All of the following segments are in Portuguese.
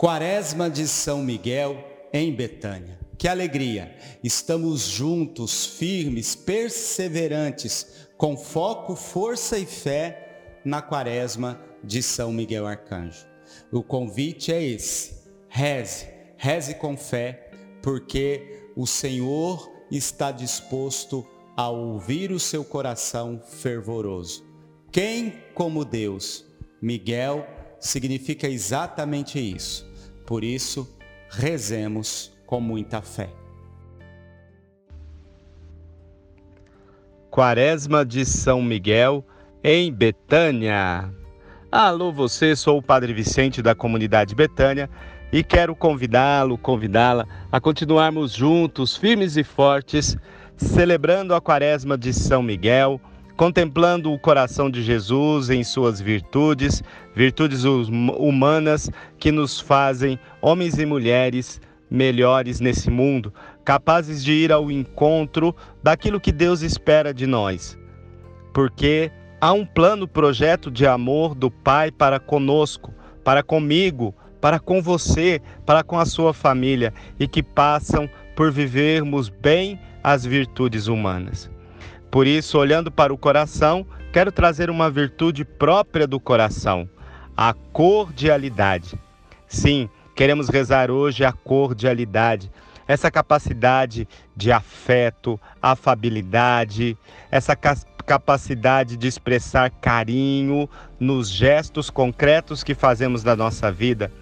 Quaresma de São Miguel em Betânia. Que alegria! Estamos juntos, firmes, perseverantes, com foco, força e fé na Quaresma de São Miguel Arcanjo. O convite é esse: reze, reze com fé, porque o Senhor está disposto a ouvir o seu coração fervoroso. Quem como Deus? Miguel significa exatamente isso por isso, rezemos com muita fé. Quaresma de São Miguel, em Betânia. Alô, você, sou o Padre Vicente da comunidade Betânia e quero convidá-lo, convidá-la a continuarmos juntos, firmes e fortes, celebrando a Quaresma de São Miguel contemplando o coração de Jesus em suas virtudes, virtudes humanas que nos fazem homens e mulheres melhores nesse mundo, capazes de ir ao encontro daquilo que Deus espera de nós. Porque há um plano, projeto de amor do Pai para conosco, para comigo, para com você, para com a sua família e que passam por vivermos bem as virtudes humanas. Por isso, olhando para o coração, quero trazer uma virtude própria do coração, a cordialidade. Sim, queremos rezar hoje a cordialidade, essa capacidade de afeto, afabilidade, essa capacidade de expressar carinho nos gestos concretos que fazemos da nossa vida,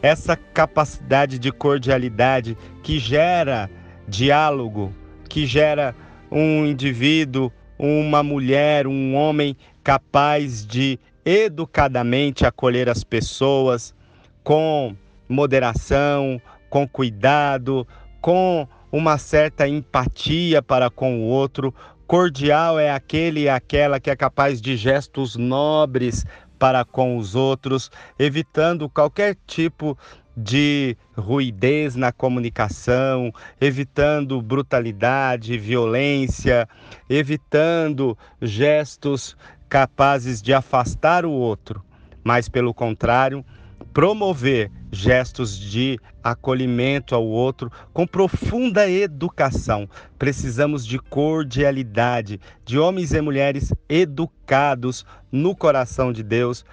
essa capacidade de cordialidade que gera diálogo, que gera um indivíduo, uma mulher, um homem capaz de educadamente acolher as pessoas com moderação, com cuidado, com uma certa empatia para com o outro. Cordial é aquele e aquela que é capaz de gestos nobres para com os outros, evitando qualquer tipo de ruidez na comunicação, evitando brutalidade, violência, evitando gestos capazes de afastar o outro, mas pelo contrário, promover gestos de acolhimento ao outro com profunda educação. Precisamos de cordialidade, de homens e mulheres educados no coração de Deus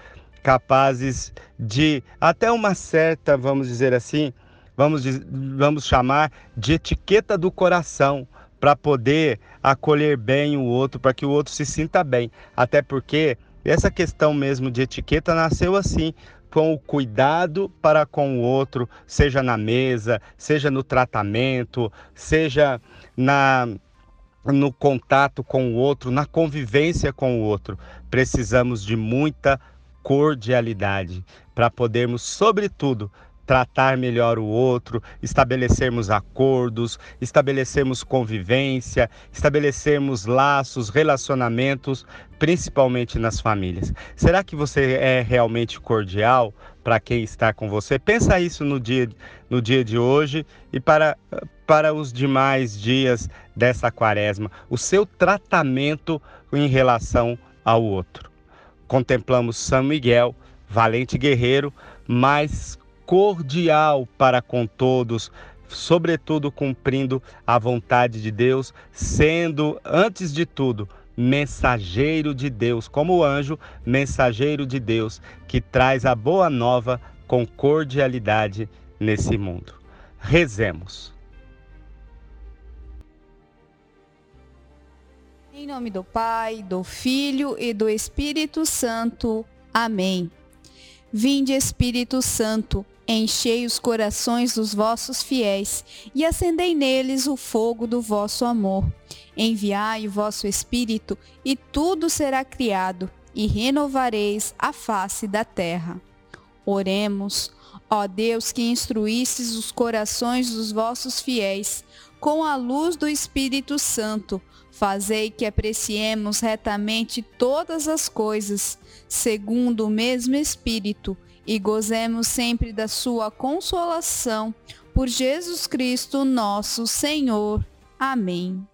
capazes de até uma certa, vamos dizer assim, vamos, vamos chamar de etiqueta do coração para poder acolher bem o outro, para que o outro se sinta bem. Até porque essa questão mesmo de etiqueta nasceu assim, com o cuidado para com o outro, seja na mesa, seja no tratamento, seja na no contato com o outro, na convivência com o outro. Precisamos de muita cordialidade, para podermos, sobretudo, tratar melhor o outro, estabelecermos acordos, estabelecermos convivência, estabelecermos laços, relacionamentos, principalmente nas famílias. Será que você é realmente cordial para quem está com você? Pensa isso no dia, no dia de hoje e para, para os demais dias dessa quaresma, o seu tratamento em relação ao outro contemplamos São Miguel, valente guerreiro, mas cordial para com todos, sobretudo cumprindo a vontade de Deus, sendo, antes de tudo, mensageiro de Deus, como anjo, mensageiro de Deus, que traz a boa nova com cordialidade nesse mundo. Rezemos. Em nome do Pai, do Filho e do Espírito Santo. Amém. Vinde, Espírito Santo, enchei os corações dos vossos fiéis e acendei neles o fogo do vosso amor. Enviai o vosso Espírito e tudo será criado e renovareis a face da terra. Oremos, ó Deus que instruístes os corações dos vossos fiéis com a luz do Espírito Santo Fazei que apreciemos retamente todas as coisas, segundo o mesmo Espírito, e gozemos sempre da sua consolação. Por Jesus Cristo, nosso Senhor. Amém.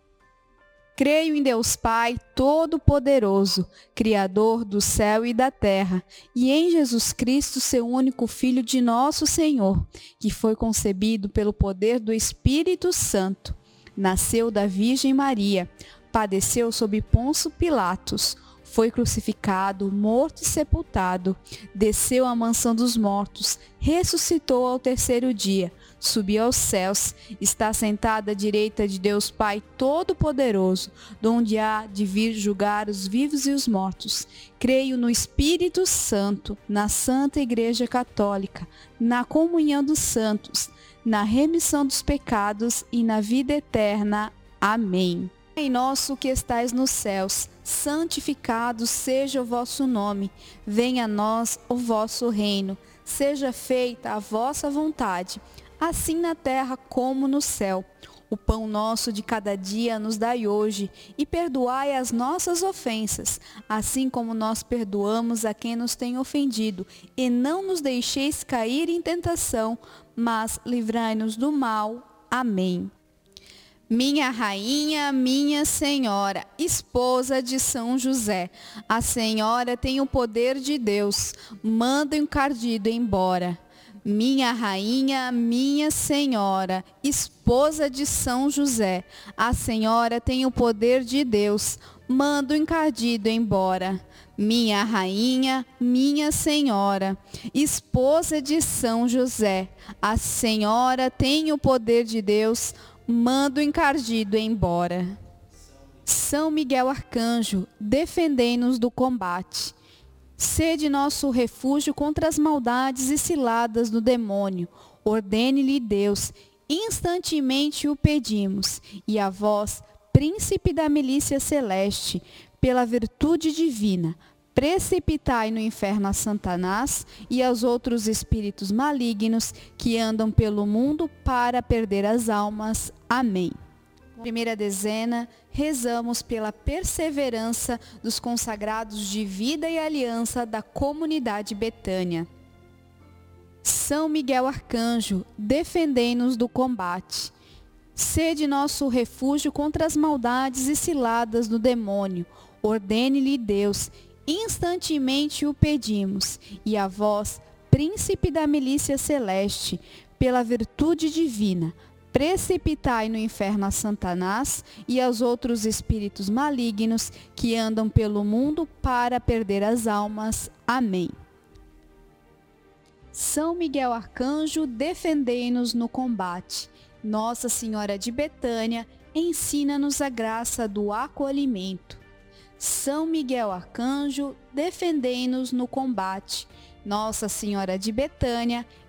Creio em Deus Pai Todo-Poderoso, Criador do céu e da terra, e em Jesus Cristo, seu único Filho de nosso Senhor, que foi concebido pelo poder do Espírito Santo. Nasceu da Virgem Maria, padeceu sob Ponço Pilatos foi crucificado, morto e sepultado, desceu à mansão dos mortos, ressuscitou ao terceiro dia, subiu aos céus, está sentado à direita de Deus Pai Todo-Poderoso, donde há de vir julgar os vivos e os mortos. Creio no Espírito Santo, na Santa Igreja Católica, na comunhão dos santos, na remissão dos pecados e na vida eterna. Amém. Pai nosso que estais nos céus, santificado seja o vosso nome. Venha a nós o vosso reino. Seja feita a vossa vontade, assim na terra como no céu. O pão nosso de cada dia nos dai hoje, e perdoai as nossas ofensas, assim como nós perdoamos a quem nos tem ofendido, e não nos deixeis cair em tentação, mas livrai-nos do mal. Amém. Minha rainha, minha senhora, esposa de São José, a senhora tem o poder de Deus, manda o encardido embora. Minha rainha, minha senhora, esposa de São José, a senhora tem o poder de Deus, manda o encardido embora. Minha rainha, minha senhora, esposa de São José, a senhora tem o poder de Deus, manda o encardido embora. São Miguel Arcanjo, defendei-nos do combate. Sede nosso refúgio contra as maldades e ciladas do demônio. Ordene-lhe Deus, instantemente o pedimos. E a vós, príncipe da milícia celeste, pela virtude divina, precipitai no inferno a Satanás e aos outros espíritos malignos que andam pelo mundo para perder as almas. Amém. Primeira dezena, rezamos pela perseverança dos consagrados de vida e aliança da comunidade Betânia. São Miguel Arcanjo, defendei-nos do combate. Sede nosso refúgio contra as maldades e ciladas do demônio. Ordene-lhe Deus instantemente o pedimos, e a vós, príncipe da milícia celeste, pela virtude divina, precipitai no inferno a Satanás e aos outros espíritos malignos que andam pelo mundo para perder as almas. Amém. São Miguel Arcanjo, defendei-nos no combate. Nossa Senhora de Betânia, ensina-nos a graça do acolhimento. São Miguel Arcanjo, defendei-nos no combate. Nossa Senhora de Betânia,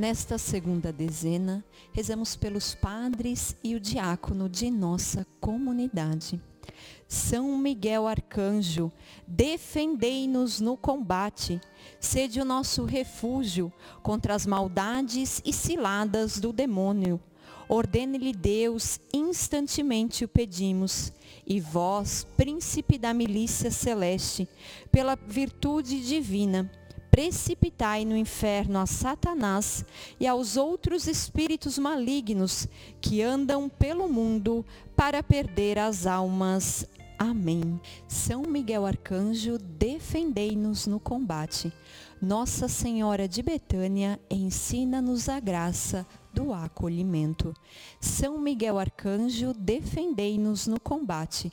Nesta segunda dezena, rezamos pelos padres e o diácono de nossa comunidade. São Miguel Arcanjo, defendei-nos no combate, sede o nosso refúgio contra as maldades e ciladas do demônio. Ordene-lhe Deus, instantemente o pedimos. E vós, príncipe da milícia celeste, pela virtude divina, precipitai no inferno a Satanás e aos outros espíritos malignos que andam pelo mundo para perder as almas. Amém. São Miguel Arcanjo, defendei-nos no combate. Nossa Senhora de Betânia, ensina-nos a graça do acolhimento. São Miguel Arcanjo, defendei-nos no combate.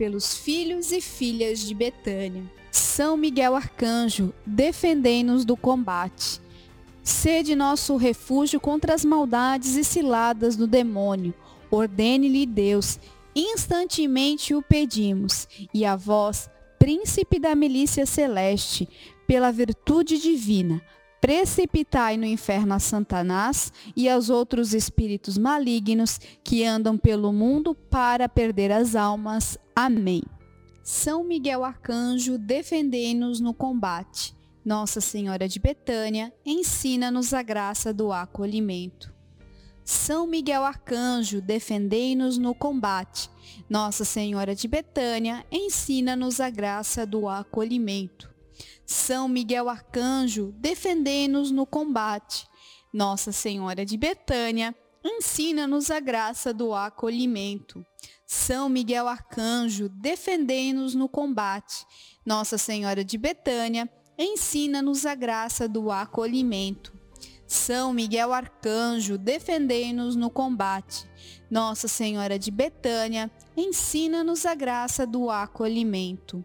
pelos filhos e filhas de Betânia. São Miguel Arcanjo, defendei-nos do combate. Sede nosso refúgio contra as maldades e ciladas do demônio. Ordene-lhe Deus, instantemente o pedimos. E a vós, príncipe da milícia celeste, pela virtude divina, precipitai no inferno a Satanás e aos outros espíritos malignos que andam pelo mundo para perder as almas. Amém. São Miguel Arcanjo, defendei-nos no combate. Nossa Senhora de Betânia, ensina-nos a graça do acolhimento. São Miguel Arcanjo, defendei-nos no combate. Nossa Senhora de Betânia, ensina-nos a graça do acolhimento. São Miguel Arcanjo, defendei-nos no combate. Nossa Senhora de Betânia, ensina-nos a graça do acolhimento. São Miguel Arcanjo, defendei-nos no combate. Nossa Senhora de Betânia, ensina-nos a graça do acolhimento. São Miguel Arcanjo, defendei-nos no combate. Nossa Senhora de Betânia, ensina-nos a graça do acolhimento.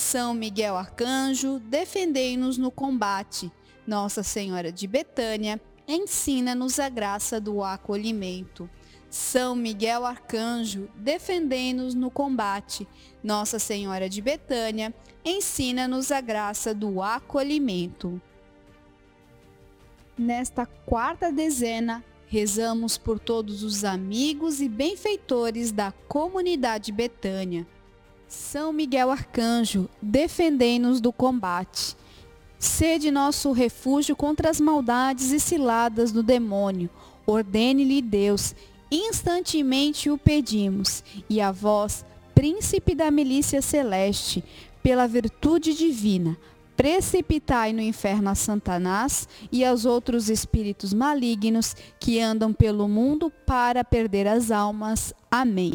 São Miguel Arcanjo, defendei-nos no combate. Nossa Senhora de Betânia, ensina-nos a graça do acolhimento. São Miguel Arcanjo, defendei-nos no combate. Nossa Senhora de Betânia, ensina-nos a graça do acolhimento. Nesta quarta dezena, rezamos por todos os amigos e benfeitores da comunidade Betânia são Miguel Arcanjo, defendei-nos do combate. Sede nosso refúgio contra as maldades e ciladas do demônio. Ordene-lhe Deus, instantemente o pedimos. E a vós, príncipe da milícia celeste, pela virtude divina, precipitai no inferno a Satanás e aos outros espíritos malignos que andam pelo mundo para perder as almas. Amém.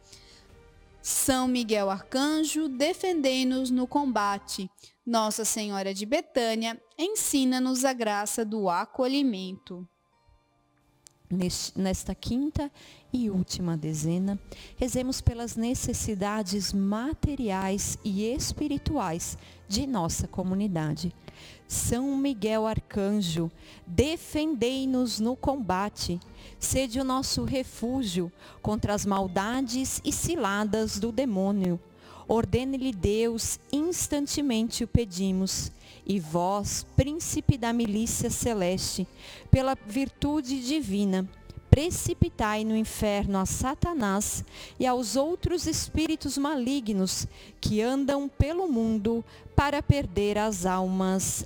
São Miguel Arcanjo, defendei-nos no combate. Nossa Senhora de Betânia, ensina-nos a graça do acolhimento nesta quinta e última dezena, rezemos pelas necessidades materiais e espirituais de nossa comunidade. São Miguel Arcanjo, defendei-nos no combate, sede o nosso refúgio contra as maldades e ciladas do demônio. Ordene-lhe Deus, instantemente o pedimos e vós, príncipe da milícia celeste, pela virtude divina, precipitai no inferno a Satanás e aos outros espíritos malignos que andam pelo mundo para perder as almas.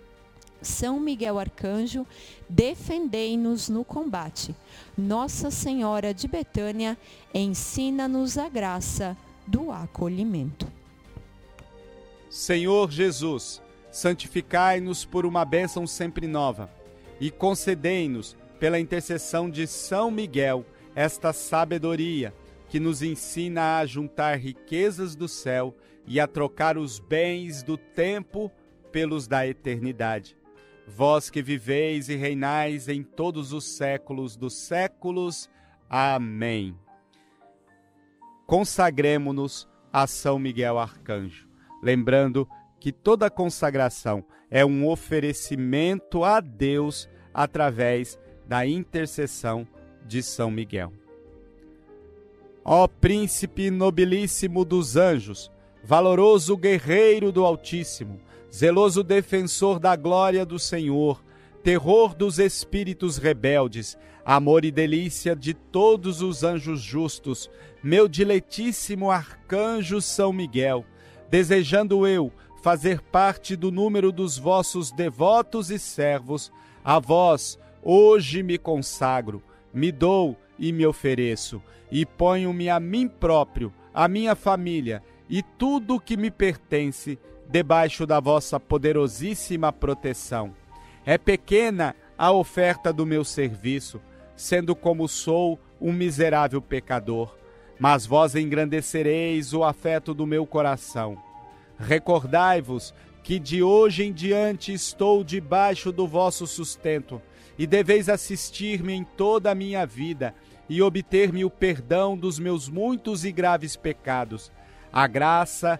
São Miguel Arcanjo, defendei-nos no combate. Nossa Senhora de Betânia, ensina-nos a graça do acolhimento. Senhor Jesus, santificai-nos por uma bênção sempre nova e concedei-nos, pela intercessão de São Miguel, esta sabedoria que nos ensina a juntar riquezas do céu e a trocar os bens do tempo pelos da eternidade vós que viveis e reinais em todos os séculos dos séculos. Amém. Consagremos-nos a São Miguel Arcanjo, lembrando que toda consagração é um oferecimento a Deus através da intercessão de São Miguel. Ó príncipe nobilíssimo dos anjos, valoroso guerreiro do Altíssimo, zeloso defensor da glória do Senhor, terror dos espíritos rebeldes, amor e delícia de todos os anjos justos, meu diletíssimo arcanjo São Miguel, desejando eu fazer parte do número dos vossos devotos e servos, a vós hoje me consagro, me dou e me ofereço, e ponho-me a mim próprio, a minha família e tudo o que me pertence debaixo da vossa poderosíssima proteção. É pequena a oferta do meu serviço, sendo como sou um miserável pecador, mas vós engrandecereis o afeto do meu coração. Recordai-vos que de hoje em diante estou debaixo do vosso sustento, e deveis assistir-me em toda a minha vida, e obter-me o perdão dos meus muitos e graves pecados, a graça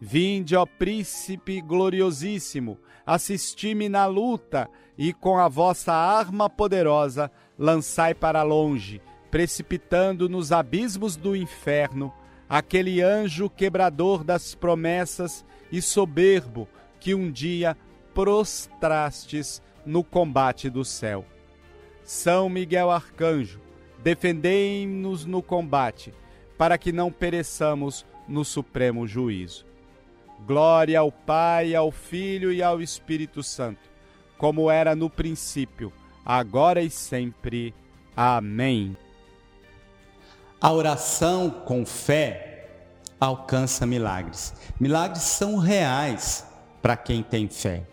Vinde, ó príncipe gloriosíssimo, assisti-me na luta e com a vossa arma poderosa lançai para longe, precipitando nos abismos do inferno, aquele anjo quebrador das promessas e soberbo que um dia prostrastes no combate do céu. São Miguel Arcanjo, defendei-nos no combate, para que não pereçamos no supremo juízo. Glória ao Pai, ao Filho e ao Espírito Santo, como era no princípio, agora e sempre. Amém. A oração com fé alcança milagres. Milagres são reais para quem tem fé.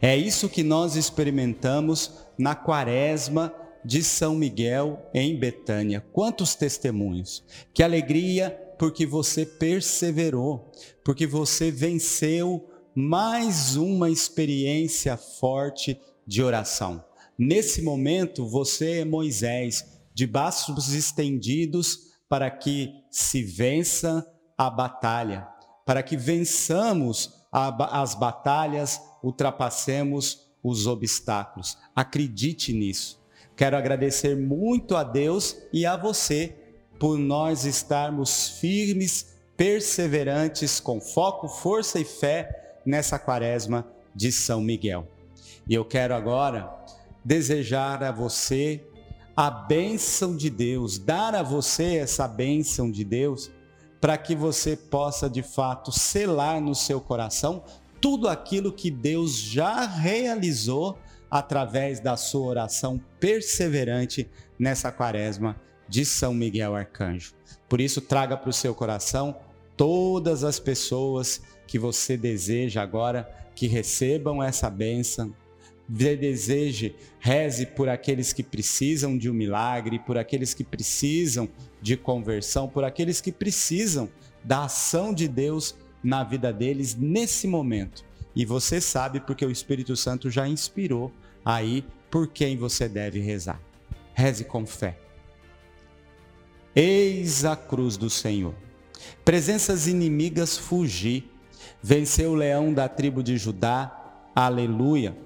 É isso que nós experimentamos na quaresma de São Miguel em Betânia. Quantos testemunhos! Que alegria porque você perseverou, porque você venceu mais uma experiência forte de oração. Nesse momento, você é Moisés, de braços estendidos para que se vença a batalha, para que vençamos as batalhas, ultrapassemos os obstáculos. Acredite nisso. Quero agradecer muito a Deus e a você por nós estarmos firmes, perseverantes, com foco, força e fé nessa quaresma de São Miguel. E eu quero agora desejar a você a bênção de Deus, dar a você essa bênção de Deus para que você possa de fato selar no seu coração tudo aquilo que Deus já realizou através da sua oração perseverante nessa quaresma de São Miguel Arcanjo. Por isso, traga para o seu coração todas as pessoas que você deseja agora que recebam essa bênção. Deseje, reze por aqueles que precisam de um milagre, por aqueles que precisam de conversão, por aqueles que precisam da ação de Deus na vida deles nesse momento. E você sabe porque o Espírito Santo já inspirou aí por quem você deve rezar. Reze com fé. Eis a cruz do Senhor. Presenças inimigas fugi. Venceu o leão da tribo de Judá. Aleluia.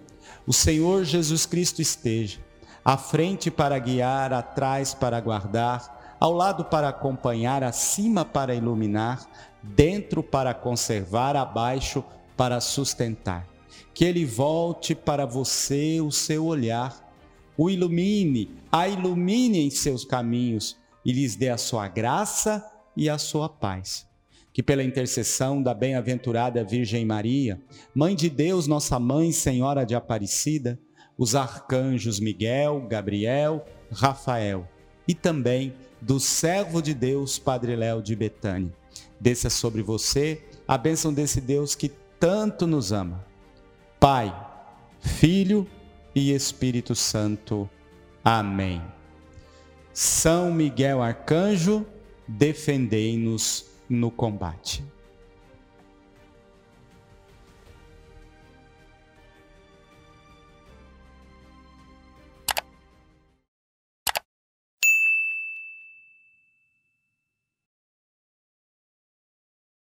O Senhor Jesus Cristo esteja à frente para guiar, atrás para guardar, ao lado para acompanhar, acima para iluminar, dentro para conservar, abaixo para sustentar. Que ele volte para você o seu olhar, o ilumine, a ilumine em seus caminhos e lhes dê a sua graça e a sua paz. Que pela intercessão da bem-aventurada Virgem Maria, Mãe de Deus, nossa Mãe, Senhora de Aparecida, os arcanjos Miguel, Gabriel, Rafael e também do servo de Deus, Padre Léo de Betânia. Desça sobre você a bênção desse Deus que tanto nos ama. Pai, Filho e Espírito Santo. Amém. São Miguel Arcanjo, defendei-nos no combate.